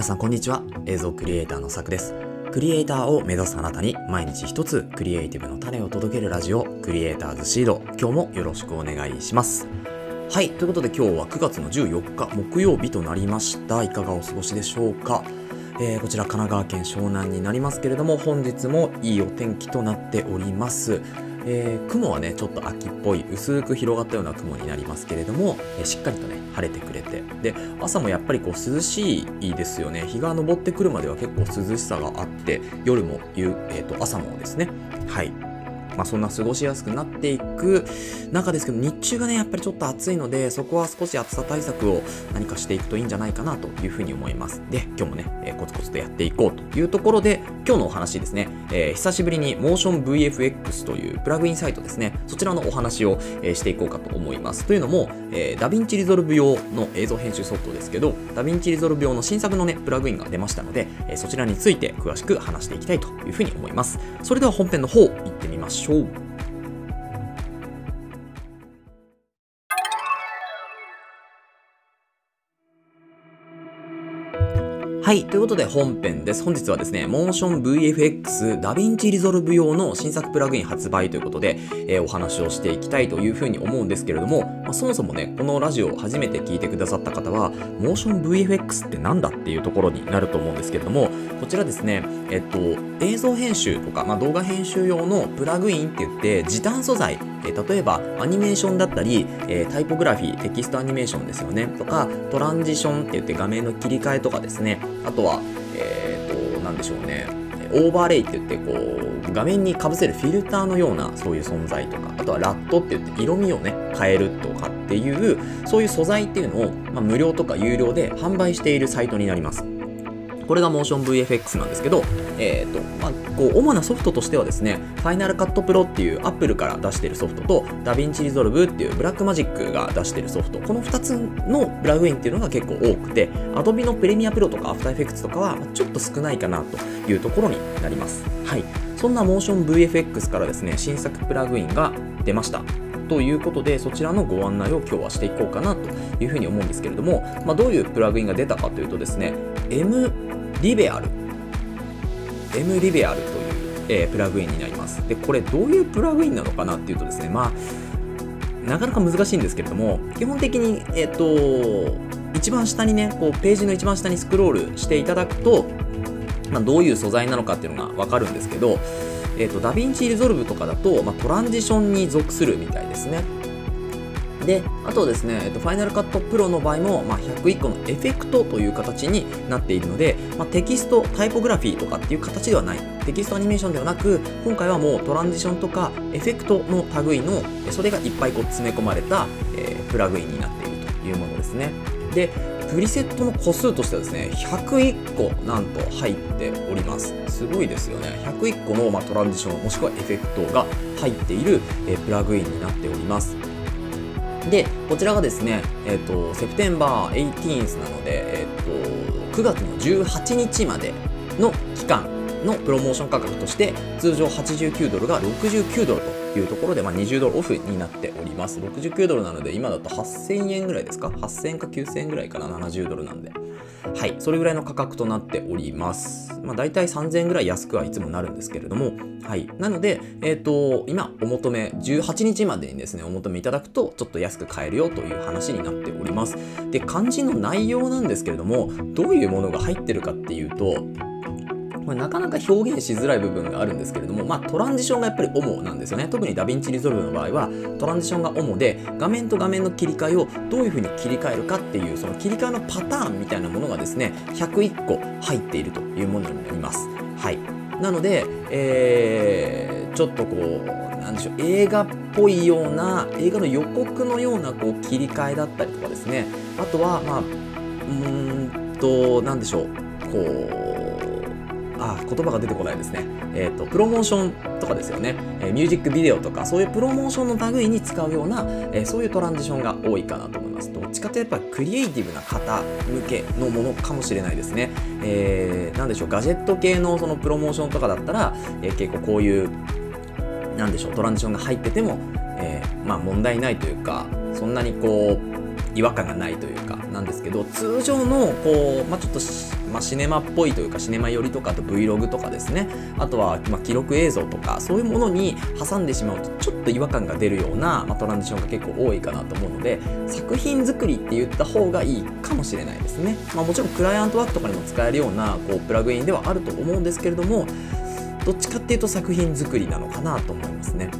皆さんこんにちは。映像クリエイターのさくです。クリエイターを目指すあなたに毎日一つクリエイティブの種を届けるラジオクリエイターズシード。今日もよろしくお願いします。はい。ということで今日は9月の14日木曜日となりました。いかがお過ごしでしょうか？えー、こちら神奈川県湘南になりますけれども本日もいいお天気となっております。えー、雲はねちょっと秋っぽい薄く広がったような雲になりますけれども、えー、しっかりとね晴れてくれて。で朝もやっぱりこう涼しいですよね。日が昇ってくるまでは結構涼しさがあって夜も夕、えーと朝もですね。はい。まあ、そんな過ごしやすくなっていく中ですけど、日中がね、やっぱりちょっと暑いので、そこは少し暑さ対策を何かしていくといいんじゃないかなというふうに思います。で、今日もね、えー、コツコツとやっていこうというところで、今日のお話ですね、えー、久しぶりに MotionVFX というプラグインサイトですね、そちらのお話を、えー、していこうかと思います。というのも、え、 DaVinci Resolve 用の映像編集ソフトですけど、 DaVinci Resolve 用の新作のね、プラグインが出ましたので、え、そちらについて詳しく話していきたいというふうに思います。それでは本編の方、行ってみましょう。Show! はい。ということで本編です。本日はですね、Motion VFX DaVinci Resolve 用の新作プラグイン発売ということで、えー、お話をしていきたいというふうに思うんですけれども、まあ、そもそもね、このラジオを初めて聞いてくださった方は、Motion VFX って何だっていうところになると思うんですけれども、こちらですね、えっと、映像編集とか、まあ、動画編集用のプラグインって言って、時短素材、え例えばアニメーションだったり、えー、タイポグラフィー、テキストアニメーションですよね、とか、トランジションって言って画面の切り替えとかですね、あとは、えっ、ー、と、なんでしょうね、オーバーレイって言ってこう画面にかぶせるフィルターのようなそういう存在とかあとはラットって言って色味をね変えるとかっていうそういう素材っていうのを、まあ、無料とか有料で販売しているサイトになります。これが MotionVFX なんですけど、えーとまあ、こう主なソフトとしてはですね、Final Cut Pro っていう Apple から出しているソフトと、DaVinci Resolve っていう Blackmagic が出しているソフト、この2つのプラグインっていうのが結構多くて、Adobe の Premiere Pro とか After Effects とかはちょっと少ないかなというところになります。はい。そんな MotionVFX からですね、新作プラグインが出ました。ということで、そちらのご案内を今日はしていこうかなというふうに思うんですけれども、まあ、どういうプラグインが出たかというとですね、M リベアル M リベアルという、えー、プラグインになりますでこれどういうプラグインなのかなっていうとですねまあなかなか難しいんですけれども基本的にえっ、ー、と一番下にねこうページの一番下にスクロールしていただくと、まあ、どういう素材なのかっていうのが分かるんですけどえーと、 DaVinci Resolve とかだと、まあ、トランジションに属するみたいですね。で、あとですね、えっと、 Final Cut Pro の場合も、まあ、101個のエフェクトという形になっているので、まあ、テキスト、タイポグラフィーとかっていう形ではない。テキストアニメーションではなく、今回はもうトランジションとかエフェクトの類の、それがいっぱいこう詰め込まれた、えー、プラグインになっているというものですね。で、プリセットの個数としてはですね、101個なんと入っております。すごいですよね。101個の、まあ、トランジションもしくはエフェクトが入っている、えー、プラグインになっております。で、こちらがですね、えっ、ー、と、セプテンバー 18th なので、えっ、ー、と、9月の18日までの期間のプロモーション価格として、通常89ドルが69ドルというところで、まあ、20ドルオフになっております。69ドルなので、今だと8000円ぐらいですか ?8000 か9000円ぐらいかな ?70 ドルなんで。はい、それぐらいの価格となっております。まあ、大体3000円ぐらい安くはいつもなるんですけれども、はい。なので、えっ、ー、と、今、お求め、18日までにですね、お求めいただくと、ちょっと安く買えるよという話になっております。で、漢字の内容なんですけれども、どういうものが入ってるかっていうと、これなかなか表現しづらい部分があるんですけれども、まあ、トランジションがやっぱり主なんですよね。特に DaVinci Resolve の場合は、トランジションが主で、画面と画面の切り替えをどういうふうに切り替えるかっていう、その切り替えのパターンみたいなものがですね、101個入っているというものになります。はい。なので、えー、ちょっとこう、なんでしょう、映画っぽいような、映画の予告のようなこう切り替えだったりとかですね、あとは、まあ、うーんと、なんでしょう、こう、あ言葉が出てこないですね。え、ー、と、プロモーションとかですよね。え、ミュージックビデオとか、そういうプロモーションの類に使うような、え、そういうトランジションが多いかなと思います。どっちかというとやっぱクリエイティブな方向けのものかもしれないですね。えー、でしょう、ガジェット系のそのプロモーションとかだったら、え、結構こういう、なんでしょう、トランジションが入ってても、えー、まあ問題ないというか、そんなにこう、違和感がないというか、なんですけど通常のこう、まあ、ちょっとまあ、シネマっぽいというかシネマ寄りとかあと Vlog とかですねあとは、まあ、記録映像とかそういうものに挟んでしまうとちょっと違和感が出るような、まあ、トランジションが結構多いかなと思うので作品作りって言った方がいいかもしれないですね、まあ、もちろんクライアントワークとかにも使えるようなこうプラグインではあると思うんですけれどもどっちかっていうと作品作りなのかなと思いますね。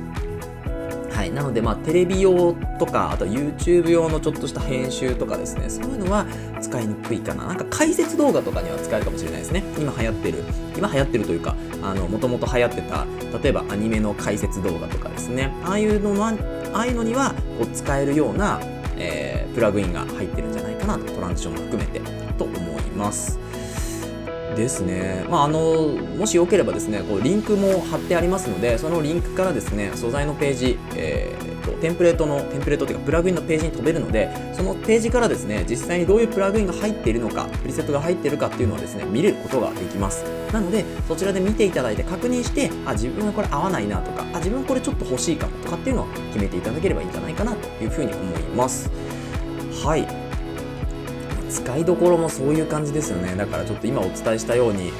なので、まあ、テレビ用とか、あと YouTube 用のちょっとした編集とかですね、そういうのは使いにくいかな。なんか解説動画とかには使えるかもしれないですね。今流行ってる、今流行ってるというか、あの、もともと流行ってた、例えばアニメの解説動画とかですね、ああいうのは、ああいうのにはこう使えるような、えー、プラグインが入ってるんじゃないかなと、トランジションも含めて、と思います。ですね、まあ、あのもしよければですねこうリンクも貼ってありますのでそのリンクからですね素材のページ、えーと、テンプレートのテンプレートというかプラグインのページに飛べるのでそのページからですね実際にどういうプラグインが入っているのかプリセットが入っているかっていうのはですね見ることができます。なのでそちらで見ていただいて確認してあ自分はこれ合わないなとかあ自分はこれちょっと欲しいかとかっていうのを決めていただければいいんじゃないかなというふうに思います。はい。使いどころもそういう感じですよね。だからちょっと今お伝えしたように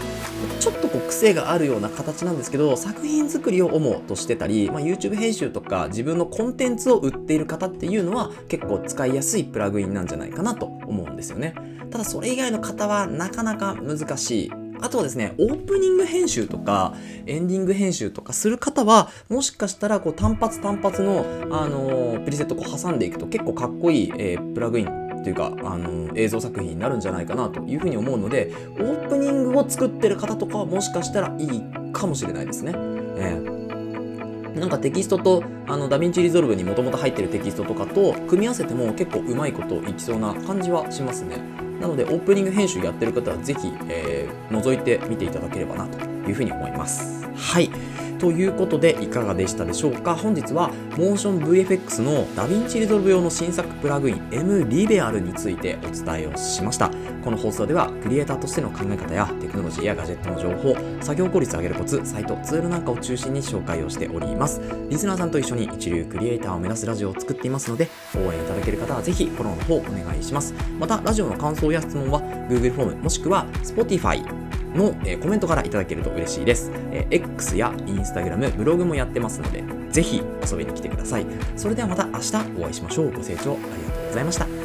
ちょっとこう癖があるような形なんですけど作品作りを主としてたり、まあ、YouTube 編集とか自分のコンテンツを売っている方っていうのは結構使いやすいプラグインなんじゃないかなと思うんですよね。ただそれ以外の方はなかなか難しい。あとはですね、オープニング編集とか、エンディング編集とかする方は、もしかしたら、こう、単発単発の、あのー、プリセットを挟んでいくと結構かっこいい、えー、プラグインっていうかあの映像作品になるんじゃないかなというふうに思うのでオープニングを作ってる方とかはもしかしたらいいかもしれないですね。えーなんかテキストとあの DaVinci Resolve にもともと入ってるテキストとかと組み合わせても結構うまいこといきそうな感じはしますね。なのでオープニング編集やってる方はぜひ、えー、覗いてみていただければなというふうに思います。はい。ということでいかがでしたでしょうか？本日はモーション VFX の DaVinci Resolve 用の新作プラグイン M リベアルについてお伝えをしました。この放送ではクリエイターとしての考え方やテクノロジーやガジェットの情報作業効率を上げるコツサイトツールなんかを中心に紹介をしております。リスナーさんと一緒に一流クリエイターを目指すラジオを作っていますので応援いただける方はぜひフォローの方お願いします。またラジオの感想や質問は Google フォームもしくは Spotify の、えー、コメントからいただけると嬉しいです、えー、X や Instagram、ブログもやってますので、ぜひ遊びに来てください。それではまた明日お会いしましょう。ご清聴ありがとうございました。